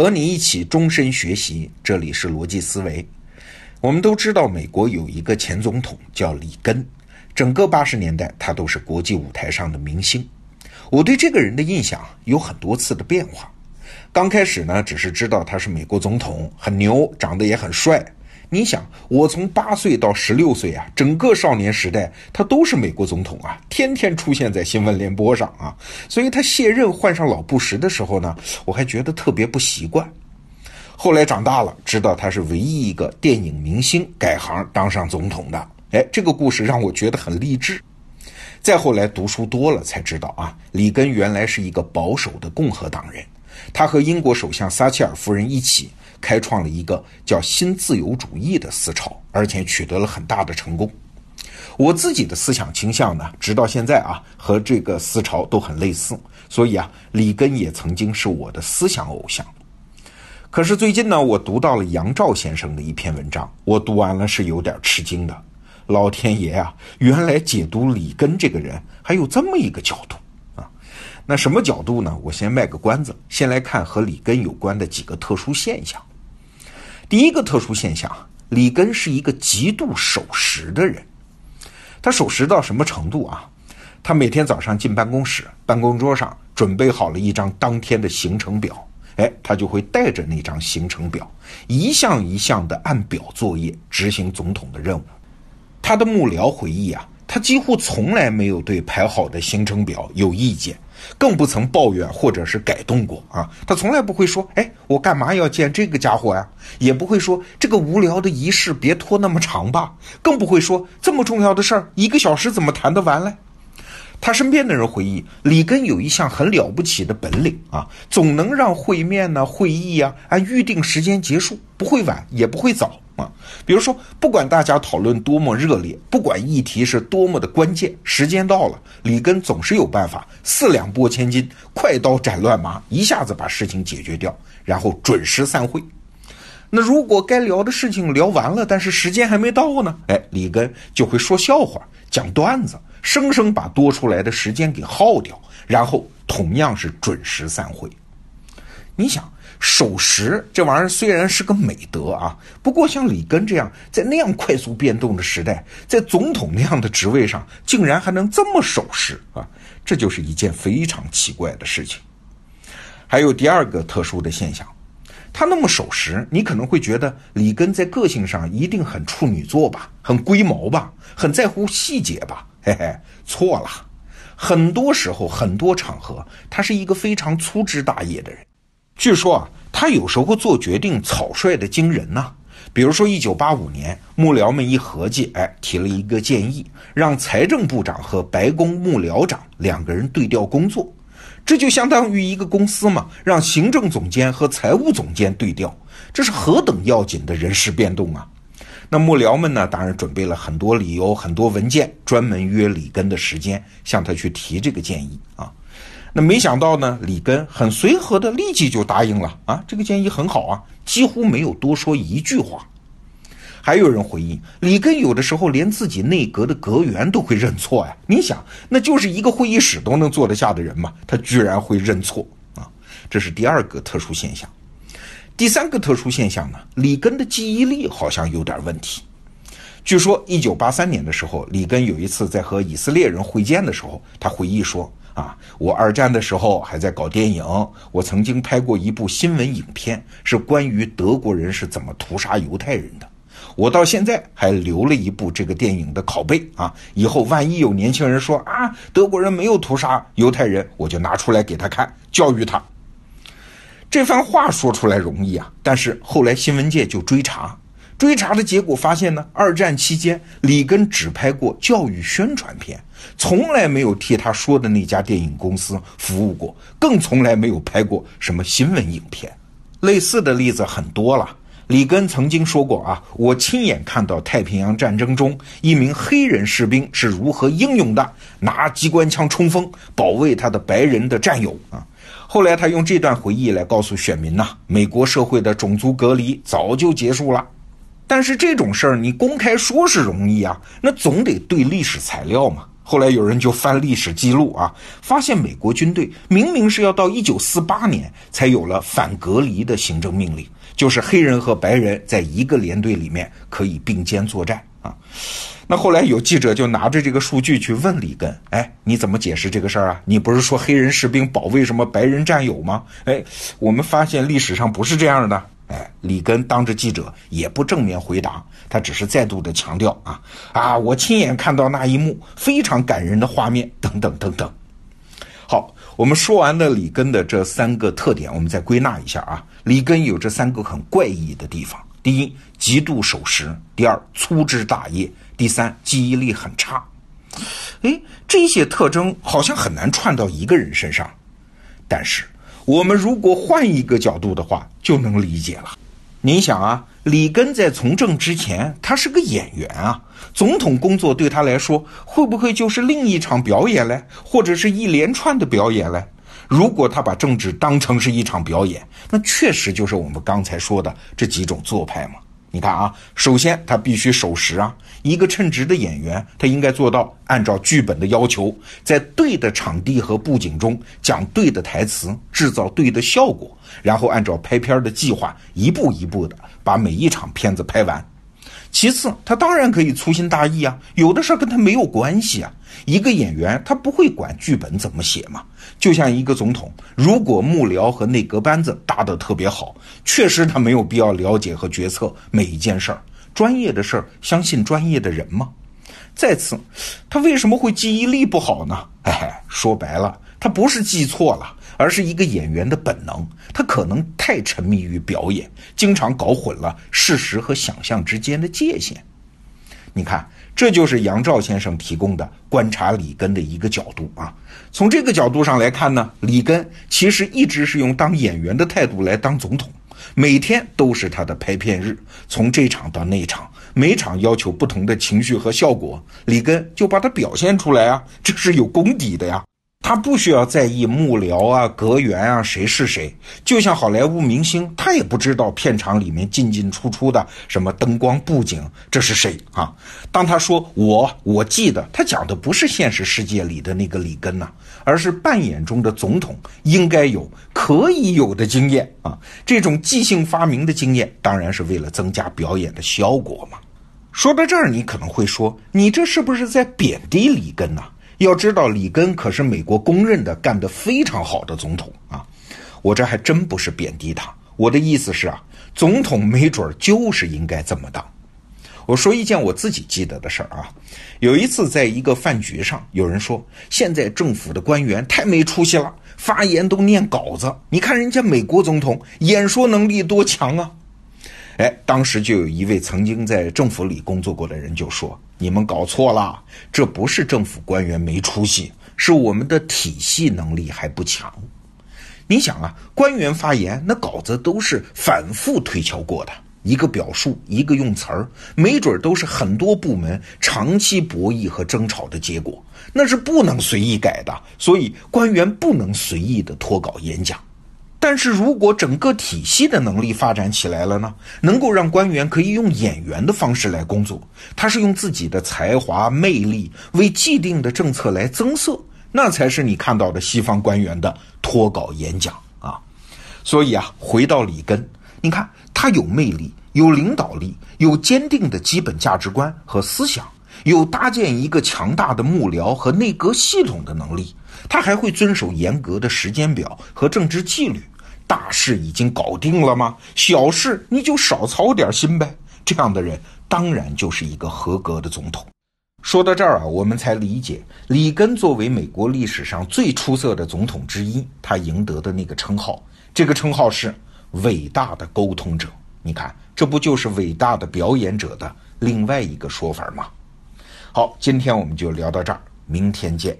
和你一起终身学习，这里是逻辑思维。我们都知道，美国有一个前总统叫里根，整个八十年代他都是国际舞台上的明星。我对这个人的印象有很多次的变化。刚开始呢，只是知道他是美国总统，很牛，长得也很帅。你想，我从八岁到十六岁啊，整个少年时代，他都是美国总统啊，天天出现在新闻联播上啊。所以他卸任换上老布什的时候呢，我还觉得特别不习惯。后来长大了，知道他是唯一一个电影明星改行当上总统的。哎，这个故事让我觉得很励志。再后来读书多了，才知道啊，里根原来是一个保守的共和党人，他和英国首相撒切尔夫人一起。开创了一个叫新自由主义的思潮，而且取得了很大的成功。我自己的思想倾向呢，直到现在啊，和这个思潮都很类似。所以啊，里根也曾经是我的思想偶像。可是最近呢，我读到了杨照先生的一篇文章，我读完了是有点吃惊的。老天爷啊，原来解读里根这个人还有这么一个角度啊！那什么角度呢？我先卖个关子，先来看和里根有关的几个特殊现象。第一个特殊现象，里根是一个极度守时的人。他守时到什么程度啊？他每天早上进办公室，办公桌上准备好了一张当天的行程表，哎，他就会带着那张行程表，一项一项的按表作业，执行总统的任务。他的幕僚回忆啊，他几乎从来没有对排好的行程表有意见。更不曾抱怨或者是改动过啊，他从来不会说，哎，我干嘛要见这个家伙呀？也不会说这个无聊的仪式别拖那么长吧，更不会说这么重要的事儿一个小时怎么谈得完嘞？他身边的人回忆，里根有一项很了不起的本领啊，总能让会面呢、会议呀按预定时间结束，不会晚也不会早。啊，比如说，不管大家讨论多么热烈，不管议题是多么的关键，时间到了，里根总是有办法四两拨千斤，快刀斩乱麻，一下子把事情解决掉，然后准时散会。那如果该聊的事情聊完了，但是时间还没到呢？哎，里根就会说笑话、讲段子，生生把多出来的时间给耗掉，然后同样是准时散会。你想？守时这玩意儿虽然是个美德啊，不过像里根这样在那样快速变动的时代，在总统那样的职位上，竟然还能这么守时啊，这就是一件非常奇怪的事情。还有第二个特殊的现象，他那么守时，你可能会觉得里根在个性上一定很处女座吧，很龟毛吧，很在乎细节吧？嘿嘿，错了，很多时候很多场合，他是一个非常粗枝大叶的人。据说啊，他有时候做决定草率的惊人呐。比如说，一九八五年，幕僚们一合计，哎，提了一个建议，让财政部长和白宫幕僚长两个人对调工作，这就相当于一个公司嘛，让行政总监和财务总监对调，这是何等要紧的人事变动啊！那幕僚们呢，当然准备了很多理由、很多文件，专门约里根的时间，向他去提这个建议啊。那没想到呢，里根很随和的立即就答应了啊，这个建议很好啊，几乎没有多说一句话。还有人回应，里根有的时候连自己内阁的阁员都会认错呀。你想，那就是一个会议室都能坐得下的人嘛，他居然会认错啊，这是第二个特殊现象。第三个特殊现象呢，里根的记忆力好像有点问题。据说一九八三年的时候，里根有一次在和以色列人会见的时候，他回忆说。啊，我二战的时候还在搞电影，我曾经拍过一部新闻影片，是关于德国人是怎么屠杀犹太人的。我到现在还留了一部这个电影的拷贝啊，以后万一有年轻人说啊，德国人没有屠杀犹太人，我就拿出来给他看，教育他。这番话说出来容易啊，但是后来新闻界就追查。追查的结果发现呢，二战期间里根只拍过教育宣传片，从来没有替他说的那家电影公司服务过，更从来没有拍过什么新闻影片。类似的例子很多了。里根曾经说过啊，我亲眼看到太平洋战争中一名黑人士兵是如何英勇的拿机关枪冲锋，保卫他的白人的战友啊。后来他用这段回忆来告诉选民呐，美国社会的种族隔离早就结束了。但是这种事儿你公开说是容易啊，那总得对历史材料嘛。后来有人就翻历史记录啊，发现美国军队明明是要到一九四八年才有了反隔离的行政命令，就是黑人和白人在一个连队里面可以并肩作战啊。那后来有记者就拿着这个数据去问里根，哎，你怎么解释这个事儿啊？你不是说黑人士兵保卫什么白人战友吗？哎，我们发现历史上不是这样的。哎，里根当着记者也不正面回答，他只是再度的强调啊啊，我亲眼看到那一幕非常感人的画面，等等等等。好，我们说完了里根的这三个特点，我们再归纳一下啊，里根有这三个很怪异的地方：第一，极度守时；第二，粗枝大叶；第三，记忆力很差。哎，这些特征好像很难串到一个人身上，但是。我们如果换一个角度的话，就能理解了。您想啊，里根在从政之前，他是个演员啊，总统工作对他来说，会不会就是另一场表演嘞，或者是一连串的表演嘞？如果他把政治当成是一场表演，那确实就是我们刚才说的这几种做派嘛。你看啊，首先他必须守时啊。一个称职的演员，他应该做到按照剧本的要求，在对的场地和布景中讲对的台词，制造对的效果，然后按照拍片的计划一步一步的把每一场片子拍完。其次，他当然可以粗心大意啊，有的事儿跟他没有关系啊。一个演员他不会管剧本怎么写嘛，就像一个总统，如果幕僚和内阁班子搭得特别好，确实他没有必要了解和决策每一件事儿。专业的事儿，相信专业的人吗？再次，他为什么会记忆力不好呢？哎，说白了，他不是记错了，而是一个演员的本能，他可能太沉迷于表演，经常搞混了事实和想象之间的界限。你看，这就是杨照先生提供的观察里根的一个角度啊。从这个角度上来看呢，里根其实一直是用当演员的态度来当总统。每天都是他的拍片日，从这场到那场，每场要求不同的情绪和效果，里根就把它表现出来啊，这是有功底的呀。他不需要在意幕僚啊、阁员啊谁是谁，就像好莱坞明星，他也不知道片场里面进进出出的什么灯光布景这是谁啊。当他说我我记得，他讲的不是现实世界里的那个里根呐，而是扮演中的总统应该有可以有的经验啊。这种即兴发明的经验，当然是为了增加表演的效果嘛。说到这儿，你可能会说，你这是不是在贬低里根呢？要知道，里根可是美国公认的干得非常好的总统啊！我这还真不是贬低他，我的意思是啊，总统没准就是应该这么当。我说一件我自己记得的事儿啊，有一次在一个饭局上，有人说现在政府的官员太没出息了，发言都念稿子。你看人家美国总统演说能力多强啊！哎，当时就有一位曾经在政府里工作过的人就说。你们搞错了，这不是政府官员没出息，是我们的体系能力还不强。你想啊，官员发言那稿子都是反复推敲过的，一个表述，一个用词儿，没准都是很多部门长期博弈和争吵的结果，那是不能随意改的。所以官员不能随意的脱稿演讲。但是如果整个体系的能力发展起来了呢？能够让官员可以用演员的方式来工作，他是用自己的才华魅力为既定的政策来增色，那才是你看到的西方官员的脱稿演讲啊！所以啊，回到里根，你看他有魅力，有领导力，有坚定的基本价值观和思想，有搭建一个强大的幕僚和内阁系统的能力，他还会遵守严格的时间表和政治纪律。大事已经搞定了吗？小事你就少操点心呗。这样的人当然就是一个合格的总统。说到这儿啊，我们才理解里根作为美国历史上最出色的总统之一，他赢得的那个称号。这个称号是伟大的沟通者。你看，这不就是伟大的表演者的另外一个说法吗？好，今天我们就聊到这儿，明天见。